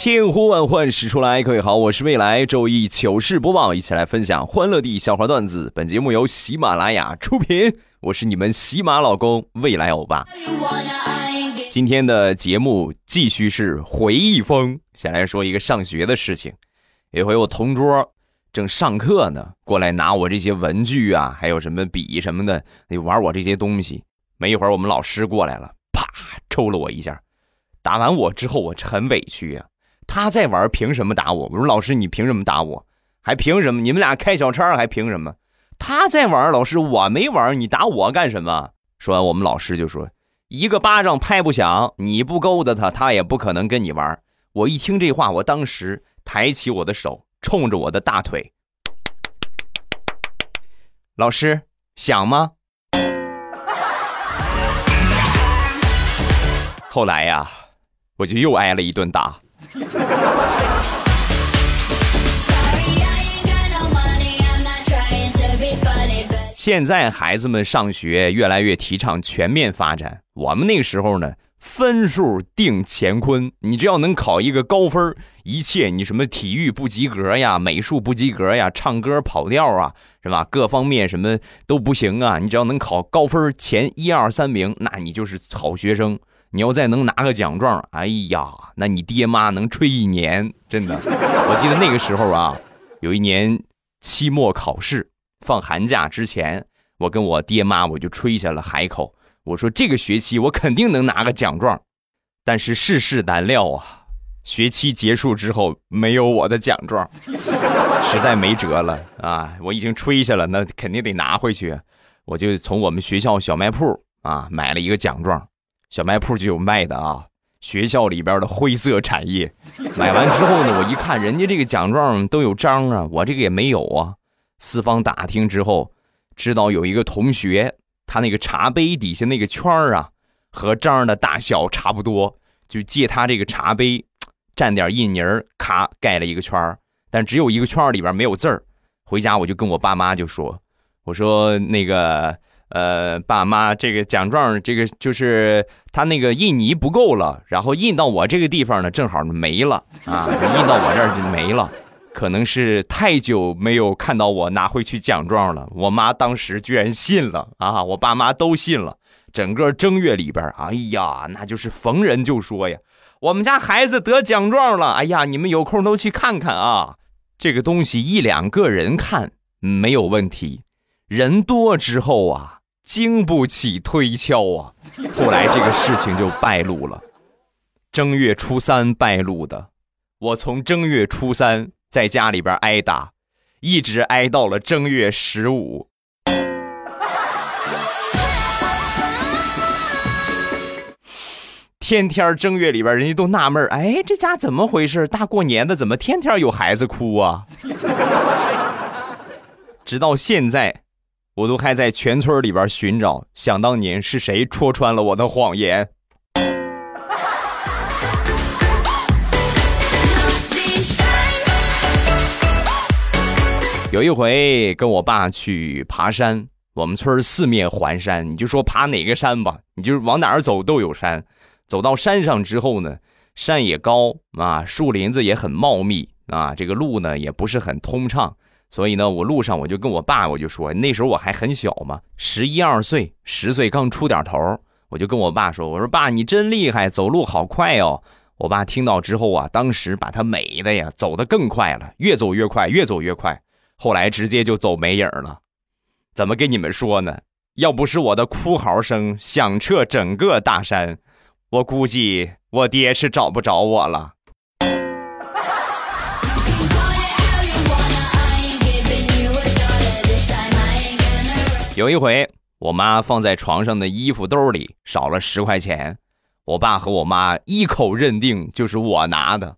千呼万唤始出来，各位好，我是未来周一糗事播报，一起来分享欢乐地笑话段子。本节目由喜马拉雅出品，我是你们喜马老公未来欧巴。今天的节目继续是回忆风，先来说一个上学的事情。有一回我同桌正上课呢，过来拿我这些文具啊，还有什么笔什么的，玩我这些东西。没一会儿，我们老师过来了，啪抽了我一下。打完我之后，我很委屈呀、他在玩，凭什么打我？我说老师，你凭什么打我？还凭什么？你们俩开小差还凭什么？他在玩，老师我没玩，你打我干什么？说完，我们老师就说：“一个巴掌拍不响，你不勾搭他，他也不可能跟你玩。”我一听这话，我当时抬起我的手，冲着我的大腿，老师想吗？后来呀，我就又挨了一顿打。现在孩子们上学越来越提倡全面发展，我们那时候呢，分数定乾坤，你只要能考一个高分，一切你什么体育不及格呀，美术不及格呀，唱歌跑调啊，是吧？各方面什么都不行啊，你只要能考高分前一二三名，那你就是好学生。你要再能拿个奖状，哎呀，那你爹妈能吹一年，真的。我记得那个时候啊，有一年期末考试，放寒假之前，我跟我爹妈我就吹下了海口，我说这个学期我肯定能拿个奖状，但是世事难料啊，学期结束之后没有我的奖状，实在没辙了啊！我已经吹下了，那肯定得拿回去，我就从我们学校小卖铺啊买了一个奖状，小卖铺就有卖的啊。学校里边的灰色产业，买完之后呢，我一看人家这个奖状都有章啊，我这个也没有啊。四方打听之后，知道有一个同学，他那个茶杯底下那个圈儿啊，和章的大小差不多，就借他这个茶杯，蘸点印泥儿，咔盖了一个圈儿，但只有一个圈儿里边没有字儿。回家我就跟我爸妈就说：“我说那个呃，爸妈，这个奖状这个就是他那个印泥不够了，然后印到我这个地方呢，正好没了啊，印到我这儿就没了。”可能是太久没有看到我拿回去奖状了，我妈当时居然信了啊！我爸妈都信了。整个正月里边，哎呀，那就是逢人就说呀，我们家孩子得奖状了，哎呀，你们有空都去看看啊！这个东西一两个人看没有问题，人多之后啊，经不起推敲啊。后来这个事情就败露了，正月初三败露的。我从正月初三在家里边挨打，一直挨到了正月十五。天天正月里边，人家都纳闷哎，这家怎么回事？大过年的，怎么天天有孩子哭啊？直到现在，我都还在全村里边寻找，想当年是谁戳穿了我的谎言。有一回跟我爸去爬山，我们村四面环山，你就说爬哪个山吧，你就往哪儿走都有山。走到山上之后呢，山也高啊，树林子也很茂密啊，这个路呢也不是很通畅，所以呢，我路上我就跟我爸我就说，那时候我还很小嘛，十一二岁，十岁刚出点头，我就跟我爸说，我说爸，你真厉害，走路好快哦。我爸听到之后啊，当时把他美的呀，走得更快了，越走越快，越走越快。后来直接就走没影了。怎么跟你们说呢？要不是我的哭嚎声响彻整个大山，我估计我爹是找不着我了。有一回，我妈放在床上的衣服兜里少了十块钱，我爸和我妈一口认定就是我拿的。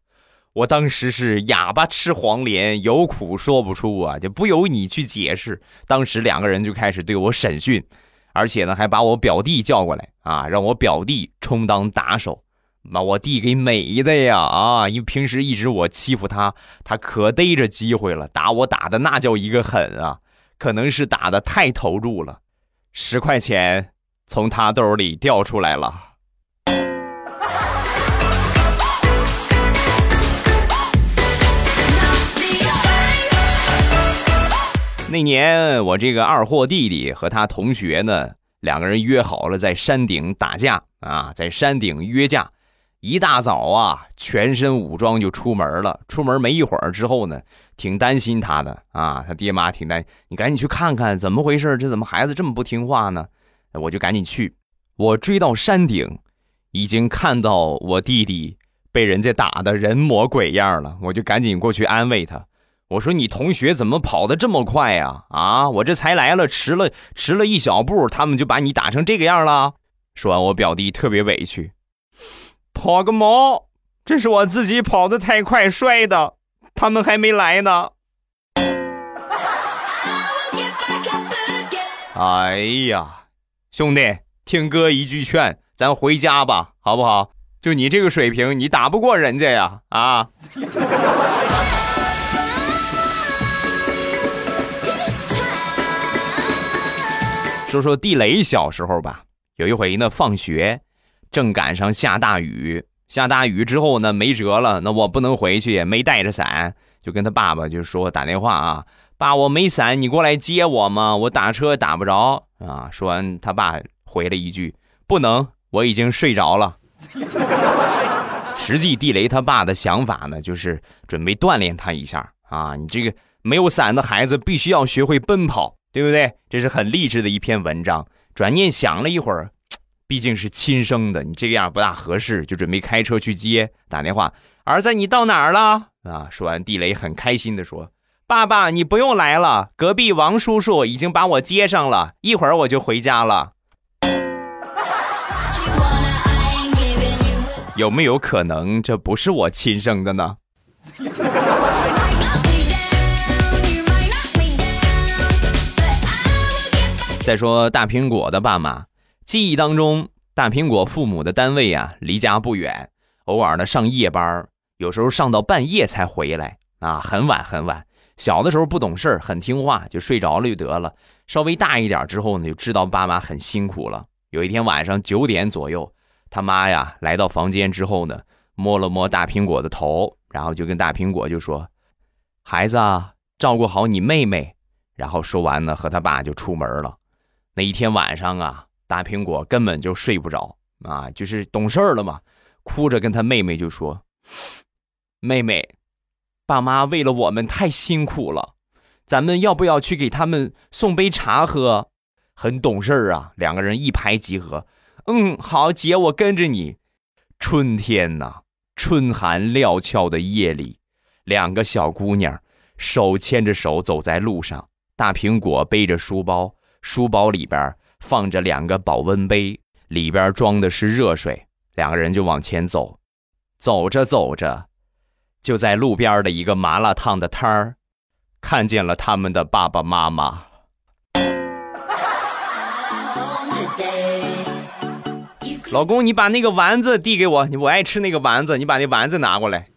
我当时是哑巴吃黄连，有苦说不出啊，就不由你去解释。当时两个人就开始对我审讯，而且呢还把我表弟叫过来啊，让我表弟充当打手，把我弟给美的呀啊！因为平时一直我欺负他，他可逮着机会了，打我打的那叫一个狠啊！可能是打的太投入了，十块钱从他兜里掉出来了。那年我这个二货弟弟和他同学呢，两个人约好了在山顶打架啊，在山顶约架，一大早啊，全身武装就出门了。出门没一会儿之后呢，挺担心他的啊，他爹妈挺担，你赶紧去看看怎么回事，这怎么孩子这么不听话呢？我就赶紧去，我追到山顶，已经看到我弟弟被人家打的人模鬼样了，我就赶紧过去安慰他。我说你同学怎么跑得这么快呀？啊，我这才来了，迟了迟了一小步，他们就把你打成这个样了。说完，我表弟特别委屈，跑个毛！这是我自己跑得太快摔的，他们还没来呢。哎呀，兄弟，听哥一句劝，咱回家吧，好不好？就你这个水平，你打不过人家呀！啊。说说地雷小时候吧，有一回呢，放学正赶上下大雨，下大雨之后呢，没辙了，那我不能回去，没带着伞，就跟他爸爸就说打电话啊，爸，我没伞，你过来接我吗？我打车打不着啊。说完，他爸回了一句，不能，我已经睡着了。实际地雷他爸的想法呢，就是准备锻炼他一下啊，你这个没有伞的孩子必须要学会奔跑。对不对？这是很励志的一篇文章。转念想了一会儿，毕竟是亲生的，你这个样不大合适，就准备开车去接。打电话，儿子，你到哪儿了？啊！说完，地雷很开心的说：“爸爸，你不用来了，隔壁王叔叔已经把我接上了，一会儿我就回家了。”有没有可能这不是我亲生的呢？再说大苹果的爸妈，记忆当中，大苹果父母的单位啊，离家不远，偶尔呢上夜班，有时候上到半夜才回来啊，很晚很晚。小的时候不懂事很听话，就睡着了就得了。稍微大一点之后呢，就知道爸妈很辛苦了。有一天晚上九点左右，他妈呀来到房间之后呢，摸了摸大苹果的头，然后就跟大苹果就说：“孩子啊，照顾好你妹妹。”然后说完呢，和他爸就出门了。那一天晚上啊，大苹果根本就睡不着啊，就是懂事了嘛，哭着跟他妹妹就说：“妹妹，爸妈为了我们太辛苦了，咱们要不要去给他们送杯茶喝？”很懂事啊，两个人一拍即合。嗯，好，姐，我跟着你。春天呐，春寒料峭的夜里，两个小姑娘手牵着手走在路上，大苹果背着书包。书包里边放着两个保温杯，里边装的是热水。两个人就往前走，走着走着，就在路边的一个麻辣烫的摊儿，看见了他们的爸爸妈妈。老公，你把那个丸子递给我，我爱吃那个丸子，你把那丸子拿过来。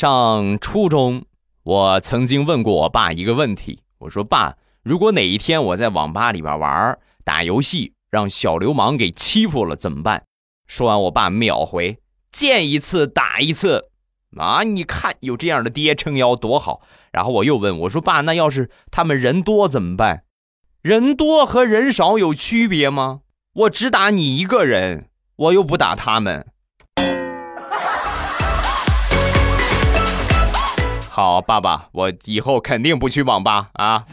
上初中，我曾经问过我爸一个问题。我说：“爸，如果哪一天我在网吧里边玩打游戏，让小流氓给欺负了怎么办？”说完，我爸秒回：“见一次打一次。”啊，你看有这样的爹撑腰多好。然后我又问我说：“爸，那要是他们人多怎么办？人多和人少有区别吗？我只打你一个人，我又不打他们。”好，爸爸，我以后肯定不去网吧啊。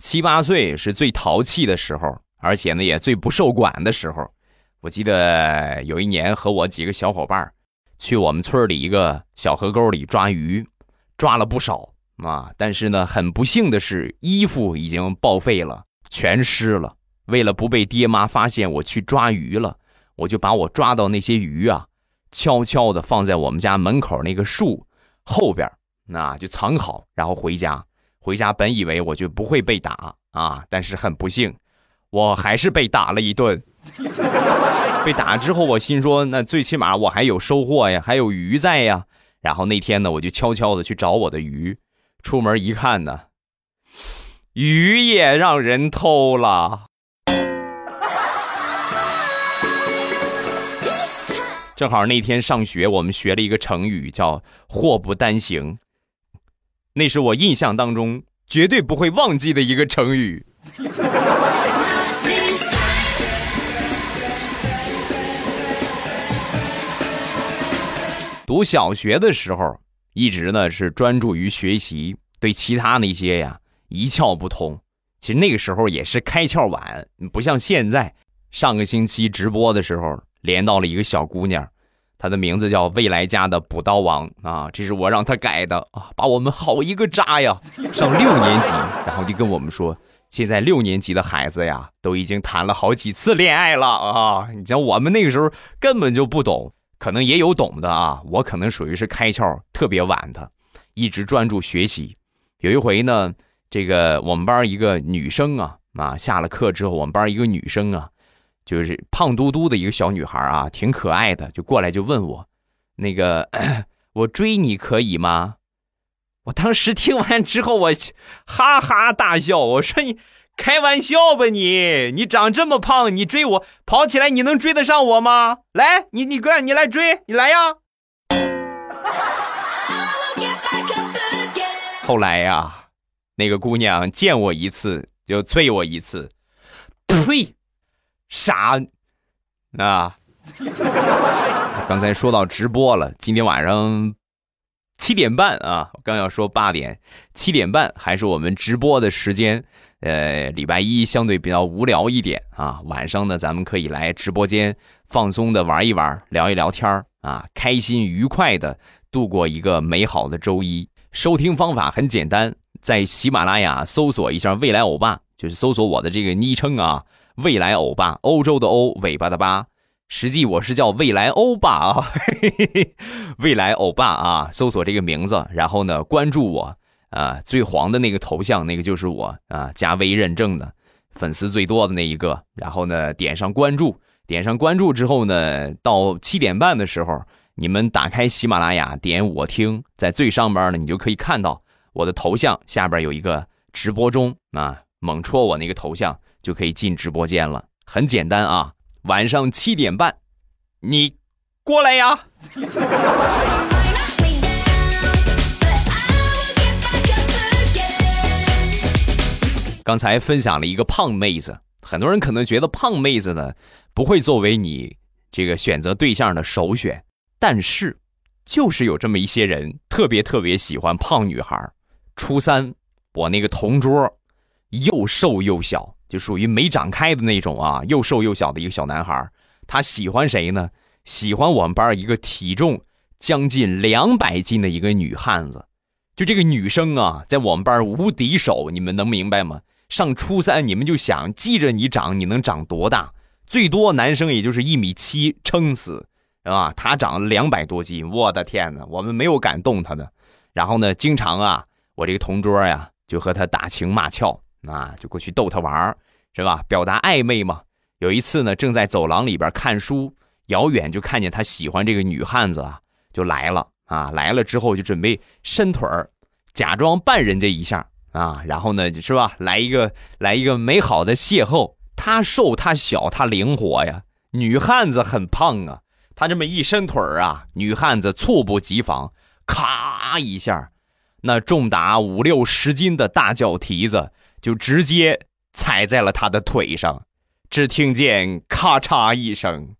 七八岁是最淘气的时候，而且呢也最不受管的时候。我记得有一年和我几个小伙伴去我们村里一个小河沟里抓鱼，抓了不少啊，但是呢，很不幸的是，衣服已经报废了，全湿了。为了不被爹妈发现我去抓鱼了，我就把我抓到那些鱼啊，悄悄的放在我们家门口那个树后边，那就藏好，然后回家。回家本以为我就不会被打啊，但是很不幸，我还是被打了一顿。被打之后，我心说，那最起码我还有收获呀，还有鱼在呀。然后那天呢，我就悄悄的去找我的鱼，出门一看呢，鱼也让人偷了。正好那天上学，我们学了一个成语，叫“祸不单行”，那是我印象当中绝对不会忘记的一个成语。读小学的时候，一直呢是专注于学习，对其他那些呀一窍不通。其实那个时候也是开窍晚，不像现在。上个星期直播的时候，连到了一个小姑娘，她的名字叫未来家的补刀王啊，这是我让她改的啊，把我们好一个渣呀！上六年级，然后就跟我们说，现在六年级的孩子呀，都已经谈了好几次恋爱了啊！你像我们那个时候根本就不懂。可能也有懂的啊，我可能属于是开窍特别晚的，一直专注学习。有一回呢，这个我们班一个女生啊啊，下了课之后，我们班一个女生啊，就是胖嘟嘟的一个小女孩啊，挺可爱的，就过来就问我，那个我追你可以吗？我当时听完之后，我哈哈大笑，我说你。开玩笑吧你！你长这么胖，你追我跑起来，你能追得上我吗？来，你你哥，你来追，你来呀！后来呀，那个姑娘见我一次就啐我一次，呸，傻啊！刚才说到直播了，今天晚上七点半啊，我刚要说八点，七点半还是我们直播的时间。呃，礼拜一相对比较无聊一点啊，晚上呢，咱们可以来直播间放松的玩一玩，聊一聊天啊，开心愉快的度过一个美好的周一。收听方法很简单，在喜马拉雅搜索一下“未来欧巴”，就是搜索我的这个昵称啊，“未来欧巴”，欧洲的欧，尾巴的巴，实际我是叫未来欧巴啊，未来欧巴啊，搜索这个名字，然后呢，关注我。啊，最黄的那个头像，那个就是我啊，加微认证的，粉丝最多的那一个。然后呢，点上关注，点上关注之后呢，到七点半的时候，你们打开喜马拉雅，点我听，在最上边呢，你就可以看到我的头像下边有一个直播中啊，猛戳我那个头像就可以进直播间了，很简单啊。晚上七点半，你过来呀。刚才分享了一个胖妹子，很多人可能觉得胖妹子呢不会作为你这个选择对象的首选，但是就是有这么一些人特别特别喜欢胖女孩。初三，我那个同桌又瘦又小，就属于没长开的那种啊，又瘦又小的一个小男孩。他喜欢谁呢？喜欢我们班一个体重将近两百斤的一个女汉子。就这个女生啊，在我们班无敌手，你们能明白吗？上初三，你们就想记着你长，你能长多大？最多男生也就是一米七，撑死，是吧？他长了两百多斤，我的天哪！我们没有敢动他的。然后呢，经常啊，我这个同桌呀，就和他打情骂俏，啊，就过去逗他玩是吧？表达暧昧嘛。有一次呢，正在走廊里边看书，遥远就看见他喜欢这个女汉子啊，就来了啊，来了之后就准备伸腿儿，假装绊人家一下。啊，然后呢，是吧？来一个，来一个美好的邂逅。他瘦，他小，他灵活呀。女汉子很胖啊，他这么一伸腿儿啊，女汉子猝不及防，咔一下，那重达五六十斤的大脚蹄子就直接踩在了他的腿上，只听见咔嚓一声，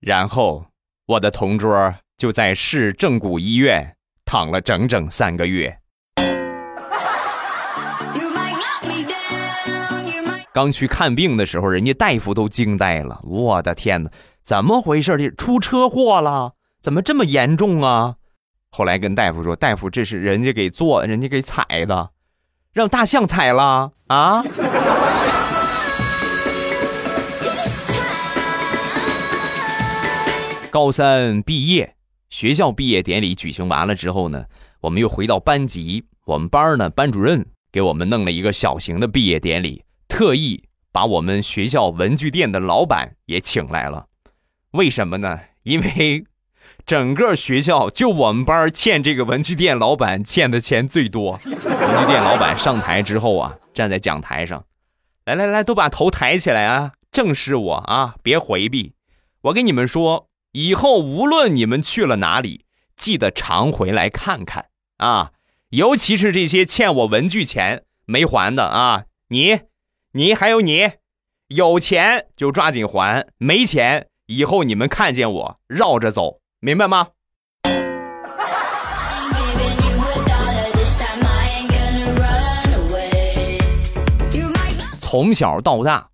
然后我的同桌就在市正骨医院躺了整整三个月。刚去看病的时候，人家大夫都惊呆了。我的天哪，怎么回事？这出车祸了？怎么这么严重啊？后来跟大夫说，大夫这是人家给做，人家给踩的，让大象踩了啊。高三毕业，学校毕业典礼举行完了之后呢，我们又回到班级。我们班呢，班主任给我们弄了一个小型的毕业典礼，特意把我们学校文具店的老板也请来了。为什么呢？因为整个学校就我们班欠这个文具店老板欠的钱最多。文具店老板上台之后啊，站在讲台上，来来来，都把头抬起来啊，正视我啊，别回避。我跟你们说。以后无论你们去了哪里，记得常回来看看啊！尤其是这些欠我文具钱没还的啊，你、你还有你，有钱就抓紧还，没钱以后你们看见我绕着走，明白吗？从小到大，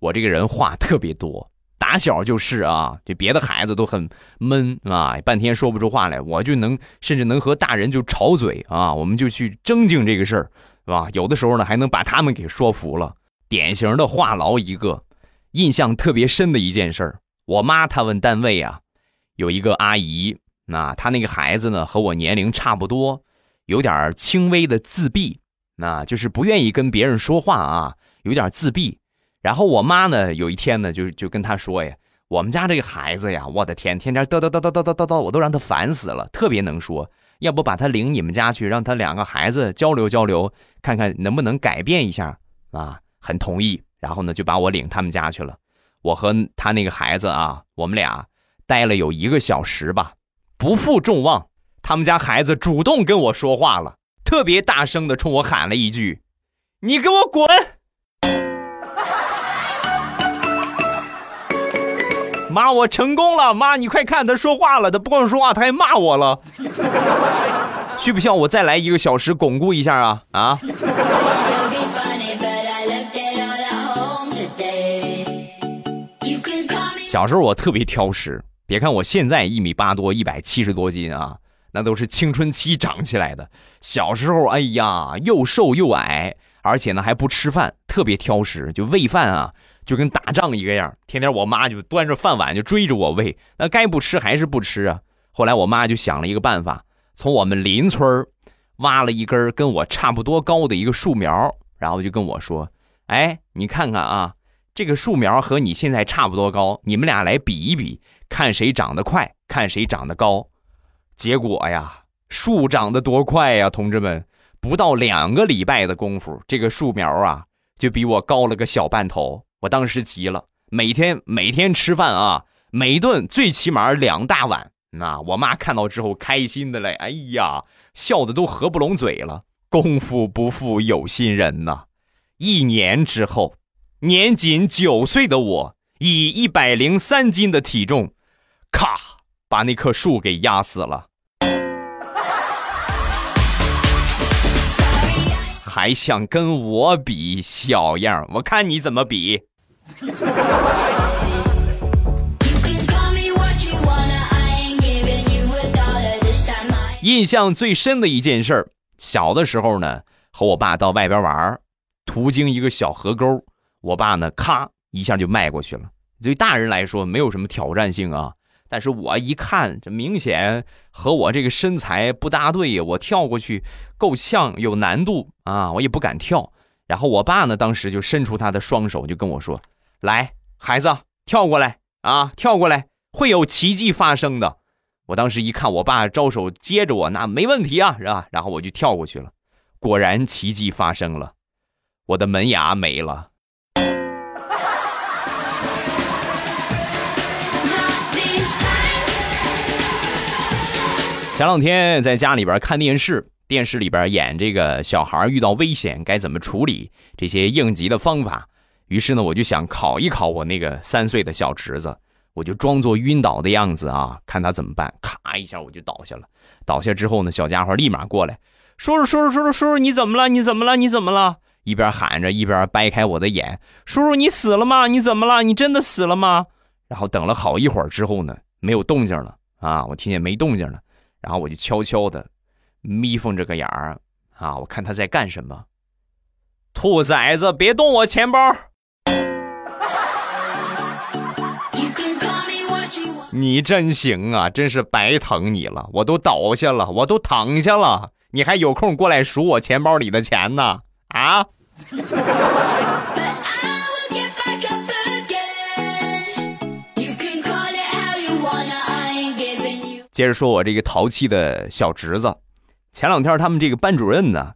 我这个人话特别多。打小就是啊，就别的孩子都很闷啊，半天说不出话来，我就能甚至能和大人就吵嘴啊，我们就去争竞这个事儿，是吧？有的时候呢，还能把他们给说服了，典型的话痨一个。印象特别深的一件事儿，我妈他们单位啊，有一个阿姨，那她那个孩子呢和我年龄差不多，有点轻微的自闭，那就是不愿意跟别人说话啊，有点自闭。然后我妈呢，有一天呢，就就跟她说呀：“我们家这个孩子呀，我的天，天天叨叨叨叨叨叨叨叨，我都让他烦死了，特别能说。要不把他领你们家去，让他两个孩子交流交流，看看能不能改变一下啊？”很同意。然后呢，就把我领他们家去了。我和他那个孩子啊，我们俩待了有一个小时吧。不负众望，他们家孩子主动跟我说话了，特别大声的冲我喊了一句：“你给我滚！”妈，我成功了！妈，你快看，他说话了，他不光说话，他还骂我了。需不需要我再来一个小时巩固一下啊？啊！小时候我特别挑食，别看我现在一米八多，一百七十多斤啊，那都是青春期长起来的。小时候，哎呀，又瘦又矮，而且呢还不吃饭，特别挑食，就喂饭啊。就跟打仗一个样，天天我妈就端着饭碗就追着我喂，那该不吃还是不吃啊？后来我妈就想了一个办法，从我们邻村挖了一根跟我差不多高的一个树苗，然后就跟我说：“哎，你看看啊，这个树苗和你现在差不多高，你们俩来比一比，看谁长得快，看谁长得高。”结果呀，树长得多快呀，同志们，不到两个礼拜的功夫，这个树苗啊就比我高了个小半头。我当时急了，每天每天吃饭啊，每顿最起码两大碗。那我妈看到之后开心的嘞，哎呀，笑的都合不拢嘴了。功夫不负有心人呐！一年之后，年仅九岁的我，以一百零三斤的体重，咔，把那棵树给压死了。还想跟我比小样？我看你怎么比！印象最深的一件事儿，小的时候呢，和我爸到外边玩，途经一个小河沟，我爸呢，咔一下就迈过去了。对大人来说没有什么挑战性啊，但是我一看，这明显和我这个身材不搭对呀，我跳过去够呛，有难度啊，我也不敢跳。然后我爸呢，当时就伸出他的双手，就跟我说。来，孩子，跳过来啊！跳过来，会有奇迹发生的。我当时一看，我爸招手接着我，那没问题啊，是吧？然后我就跳过去了，果然奇迹发生了，我的门牙没了。前两天在家里边看电视，电视里边演这个小孩遇到危险该怎么处理，这些应急的方法。于是呢，我就想考一考我那个三岁的小侄子，我就装作晕倒的样子啊，看他怎么办。咔一下我就倒下了。倒下之后呢，小家伙立马过来，叔叔，叔叔，叔叔，叔叔，你怎么了？你怎么了？你怎么了？一边喊着，一边掰开我的眼，叔叔，你死了吗？你怎么了？你真的死了吗？然后等了好一会儿之后呢，没有动静了啊，我听见没动静了。然后我就悄悄的眯缝着个眼儿啊，我看他在干什么。兔崽子，别动我钱包！你真行啊，真是白疼你了，我都倒下了，我都躺下了，你还有空过来数我钱包里的钱呢？啊！接着说，我这个淘气的小侄子，前两天他们这个班主任呢，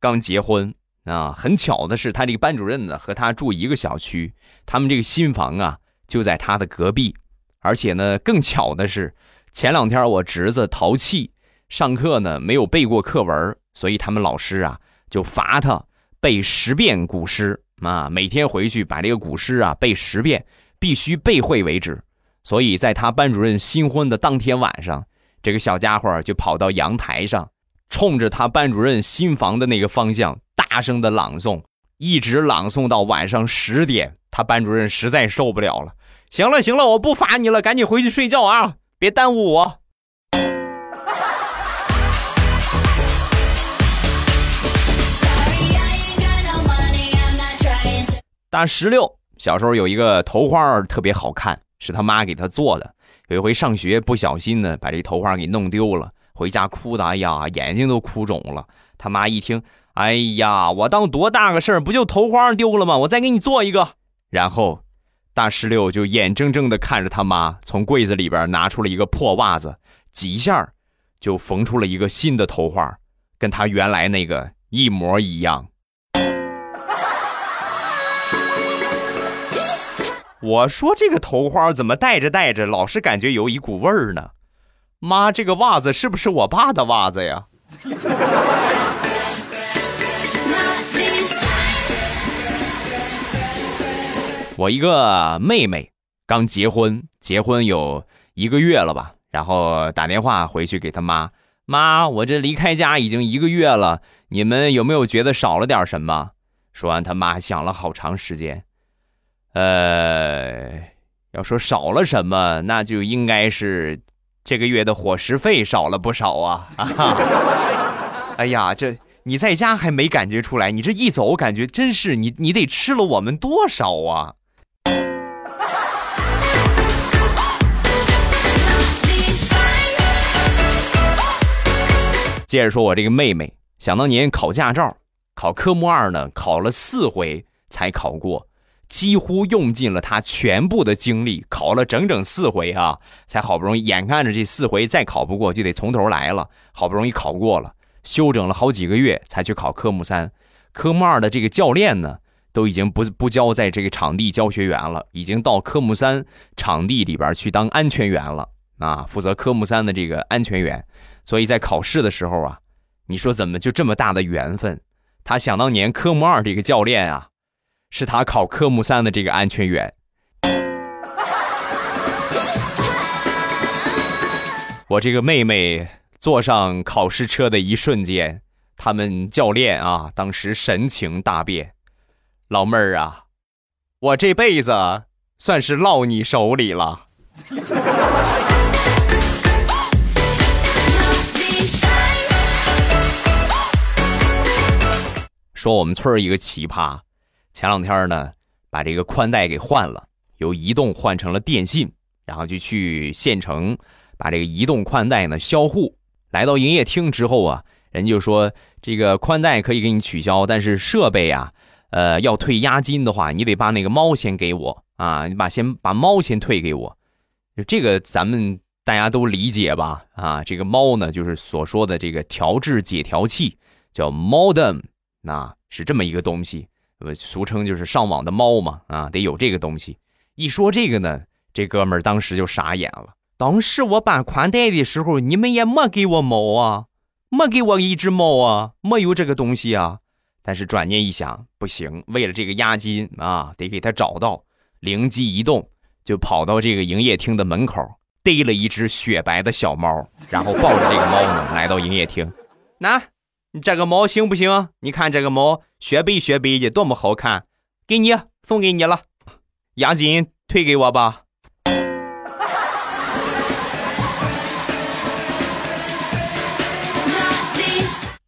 刚结婚啊。很巧的是，他这个班主任呢和他住一个小区，他们这个新房啊就在他的隔壁。而且呢，更巧的是，前两天我侄子淘气，上课呢没有背过课文，所以他们老师啊就罚他背十遍古诗啊，每天回去把这个古诗啊背十遍，必须背会为止。所以，在他班主任新婚的当天晚上，这个小家伙就跑到阳台上，冲着他班主任新房的那个方向大声的朗诵，一直朗诵到晚上十点。他班主任实在受不了了，行了行了，我不罚你了，赶紧回去睡觉啊，别耽误我。大石榴小时候有一个头花特别好看。是他妈给他做的。有一回上学不小心呢，把这头花给弄丢了，回家哭的，哎呀，眼睛都哭肿了。他妈一听，哎呀，我当多大个事儿，不就头花丢了吗？我再给你做一个。然后大石榴就眼睁睁的看着他妈从柜子里边拿出了一个破袜子，几下就缝出了一个新的头花，跟他原来那个一模一样。我说这个头花怎么戴着戴着，老是感觉有一股味儿呢？妈，这个袜子是不是我爸的袜子呀？我一个妹妹刚结婚，结婚有一个月了吧？然后打电话回去给她妈，妈，我这离开家已经一个月了，你们有没有觉得少了点什么？说完，他妈想了好长时间。呃，要说少了什么，那就应该是这个月的伙食费少了不少啊！哎呀，这你在家还没感觉出来，你这一走，感觉真是你你得吃了我们多少啊！接着说，我这个妹妹，想当年考驾照，考科目二呢，考了四回才考过。几乎用尽了他全部的精力，考了整整四回啊，才好不容易，眼看着这四回再考不过就得从头来了，好不容易考过了，休整了好几个月才去考科目三。科目二的这个教练呢，都已经不不教在这个场地教学员了，已经到科目三场地里边去当安全员了啊，负责科目三的这个安全员。所以在考试的时候啊，你说怎么就这么大的缘分？他想当年科目二这个教练啊。是他考科目三的这个安全员。我这个妹妹坐上考试车的一瞬间，他们教练啊，当时神情大变。老妹儿啊，我这辈子算是落你手里了。说我们村一个奇葩。前两天呢，把这个宽带给换了，由移动换成了电信，然后就去县城把这个移动宽带呢销户。来到营业厅之后啊，人就说这个宽带可以给你取消，但是设备啊，呃，要退押金的话，你得把那个猫先给我啊，你把先把猫先退给我。这个咱们大家都理解吧？啊，这个猫呢，就是所说的这个调制解调器，叫 modem，那是这么一个东西。呃，俗称就是上网的猫嘛，啊，得有这个东西。一说这个呢，这哥们儿当时就傻眼了。当时我办宽带的时候，你们也没给我猫啊，没给我一只猫啊，没有这个东西啊。但是转念一想，不行，为了这个押金啊，得给他找到。灵机一动，就跑到这个营业厅的门口，逮了一只雪白的小猫，然后抱着这个猫呢，来到营业厅，那。这个猫行不行？你看这个猫雪白雪白的，多么好看！给你送给你了，押金退给我吧。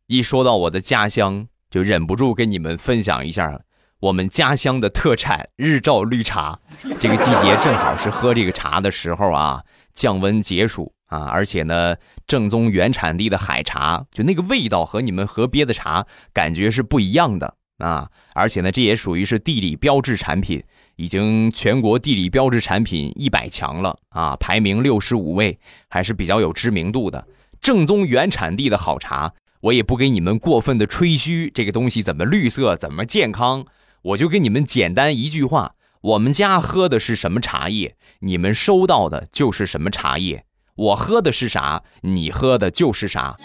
一说到我的家乡，就忍不住跟你们分享一下我们家乡的特产日照绿茶。这个季节正好是喝这个茶的时候啊，降温解暑啊，而且呢，正宗原产地的海茶，就那个味道和你们河边的茶感觉是不一样的啊。而且呢，这也属于是地理标志产品。已经全国地理标志产品一百强了啊，排名六十五位，还是比较有知名度的。正宗原产地的好茶，我也不给你们过分的吹嘘这个东西怎么绿色，怎么健康，我就给你们简单一句话：我们家喝的是什么茶叶，你们收到的就是什么茶叶。我喝的是啥，你喝的就是啥。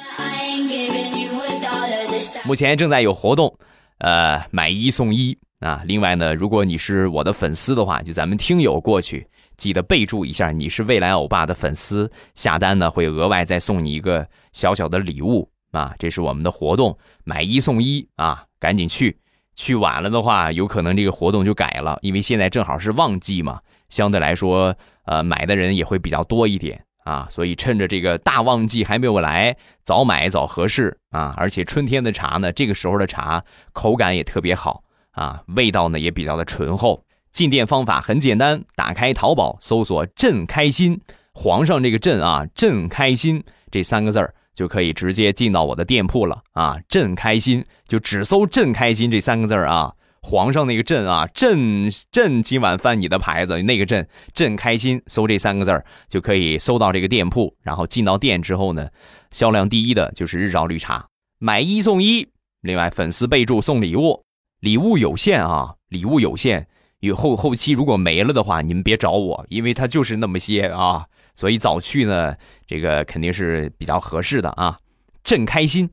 目前正在有活动，呃，买一送一。啊，另外呢，如果你是我的粉丝的话，就咱们听友过去，记得备注一下你是未来欧巴的粉丝，下单呢会额外再送你一个小小的礼物啊，这是我们的活动，买一送一啊，赶紧去，去晚了的话，有可能这个活动就改了，因为现在正好是旺季嘛，相对来说，呃，买的人也会比较多一点啊，所以趁着这个大旺季还没有来，早买早合适啊，而且春天的茶呢，这个时候的茶口感也特别好。啊，味道呢也比较的醇厚。进店方法很简单，打开淘宝搜索“朕开心”，皇上这个“朕”啊，“朕开心”这三个字儿就可以直接进到我的店铺了啊。“朕开心”就只搜“朕开心”这三个字儿啊。皇上那个“朕”啊，“朕朕今晚翻你的牌子”那个“朕”，“朕开心”搜这三个字儿就可以搜到这个店铺。然后进到店之后呢，销量第一的就是日照绿茶，买一送一。另外粉丝备注送礼物。礼物有限啊，礼物有限，以后后期如果没了的话，你们别找我，因为它就是那么些啊，所以早去呢，这个肯定是比较合适的啊。朕开心，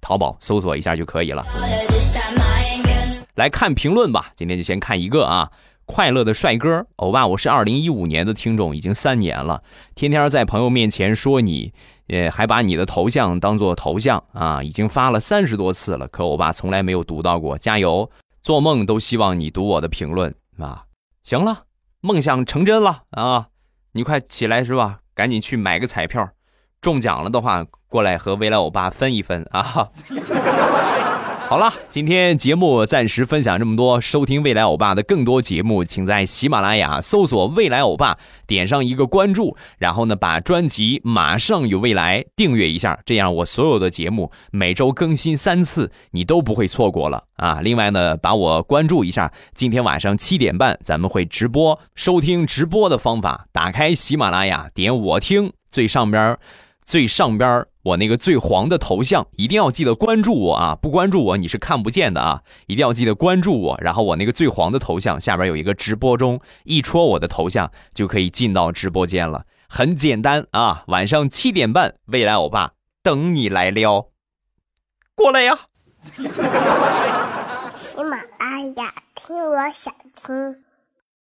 淘宝搜索一下就可以了。来看评论吧，今天就先看一个啊。快乐的帅哥，欧巴，我是二零一五年的听众，已经三年了，天天在朋友面前说你，呃，还把你的头像当做头像啊，已经发了三十多次了，可欧巴从来没有读到过，加油，做梦都希望你读我的评论啊！行了，梦想成真了啊！你快起来是吧？赶紧去买个彩票，中奖了的话，过来和未来欧巴分一分啊！好了，今天节目暂时分享这么多。收听未来欧巴的更多节目，请在喜马拉雅搜索“未来欧巴”，点上一个关注，然后呢，把专辑《马上有未来》订阅一下，这样我所有的节目每周更新三次，你都不会错过了啊！另外呢，把我关注一下，今天晚上七点半咱们会直播。收听直播的方法，打开喜马拉雅，点我听，最上边，最上边。我那个最黄的头像，一定要记得关注我啊！不关注我你是看不见的啊！一定要记得关注我，然后我那个最黄的头像下边有一个直播中，一戳我的头像就可以进到直播间了，很简单啊！晚上七点半，未来欧巴等你来撩，过来呀！喜马拉雅听，我想听。